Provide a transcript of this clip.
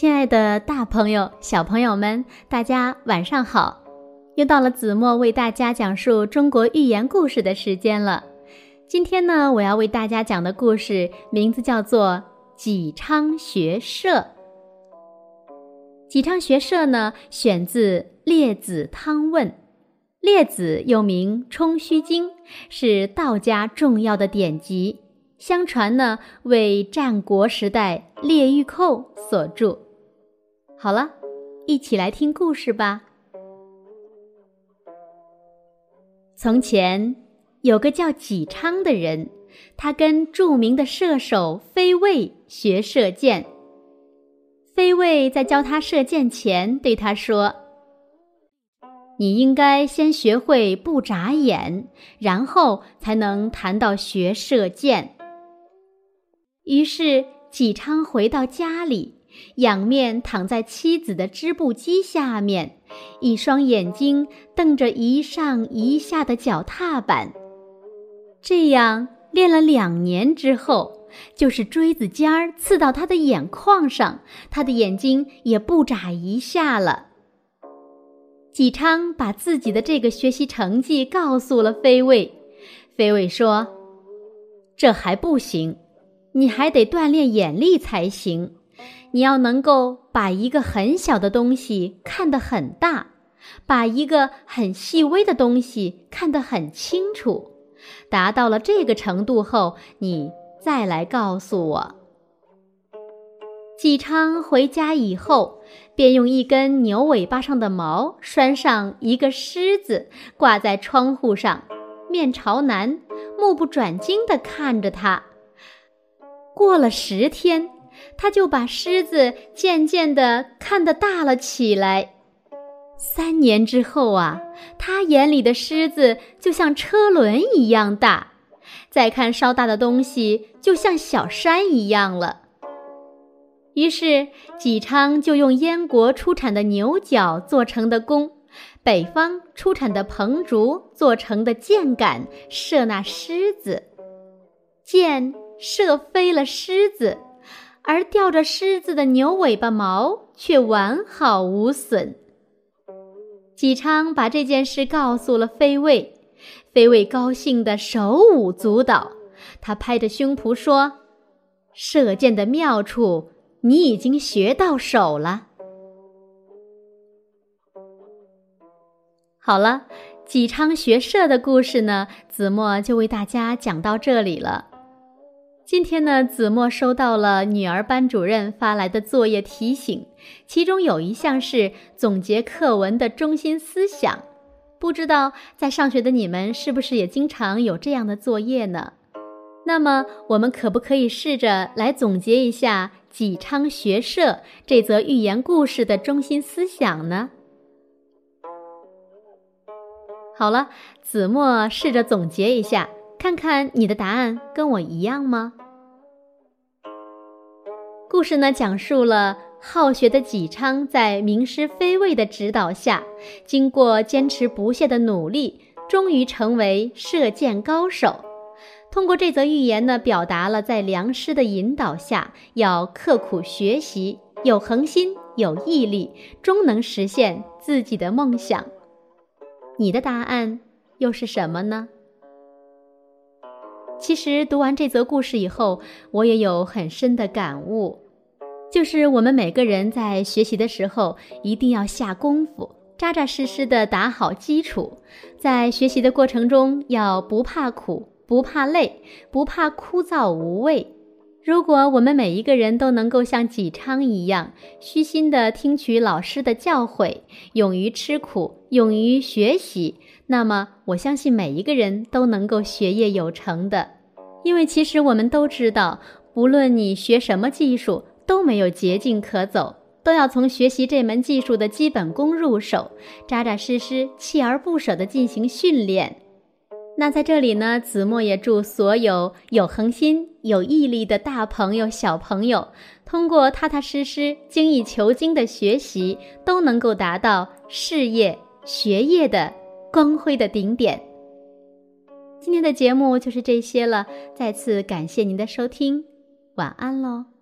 亲爱的，大朋友、小朋友们，大家晚上好！又到了子墨为大家讲述中国寓言故事的时间了。今天呢，我要为大家讲的故事名字叫做《济昌学社》。济昌学社呢，选自《列子·汤问》。列子又名《冲虚经》，是道家重要的典籍。相传呢，为战国时代列御寇所著。好了，一起来听故事吧。从前有个叫纪昌的人，他跟著名的射手飞卫学射箭。飞卫在教他射箭前对他说：“你应该先学会不眨眼，然后才能谈到学射箭。”于是纪昌回到家里。仰面躺在妻子的织布机下面，一双眼睛瞪着一上一下的脚踏板。这样练了两年之后，就是锥子尖儿刺到他的眼眶上，他的眼睛也不眨一下了。纪昌把自己的这个学习成绩告诉了飞卫，飞卫说：“这还不行，你还得锻炼眼力才行。”你要能够把一个很小的东西看得很大，把一个很细微的东西看得很清楚，达到了这个程度后，你再来告诉我。纪昌回家以后，便用一根牛尾巴上的毛拴上一个狮子，挂在窗户上，面朝南，目不转睛地看着它。过了十天。他就把狮子渐渐地看得大了起来。三年之后啊，他眼里的狮子就像车轮一样大，再看稍大的东西就像小山一样了。于是纪昌就用燕国出产的牛角做成的弓，北方出产的蓬竹做成的箭杆射那狮子，箭射飞了狮子。而吊着狮子的牛尾巴毛却完好无损。纪昌把这件事告诉了飞卫，飞卫高兴得手舞足蹈，他拍着胸脯说：“射箭的妙处，你已经学到手了。”好了，纪昌学射的故事呢，子墨就为大家讲到这里了。今天呢，子墨收到了女儿班主任发来的作业提醒，其中有一项是总结课文的中心思想。不知道在上学的你们是不是也经常有这样的作业呢？那么，我们可不可以试着来总结一下《济昌学社》这则寓言故事的中心思想呢？好了，子墨试着总结一下。看看你的答案跟我一样吗？故事呢，讲述了好学的纪昌在名师飞卫的指导下，经过坚持不懈的努力，终于成为射箭高手。通过这则寓言呢，表达了在良师的引导下，要刻苦学习，有恒心，有毅力，终能实现自己的梦想。你的答案又是什么呢？其实读完这则故事以后，我也有很深的感悟，就是我们每个人在学习的时候一定要下功夫，扎扎实实的打好基础，在学习的过程中要不怕苦、不怕累、不怕枯燥无味。如果我们每一个人都能够像纪昌一样，虚心的听取老师的教诲，勇于吃苦，勇于学习。那么，我相信每一个人都能够学业有成的，因为其实我们都知道，不论你学什么技术，都没有捷径可走，都要从学习这门技术的基本功入手，扎扎实实、锲而不舍地进行训练。那在这里呢，子墨也祝所有有恒心、有毅力的大朋友、小朋友，通过踏踏实实、精益求精的学习，都能够达到事业、学业的。光辉的顶点。今天的节目就是这些了，再次感谢您的收听，晚安喽。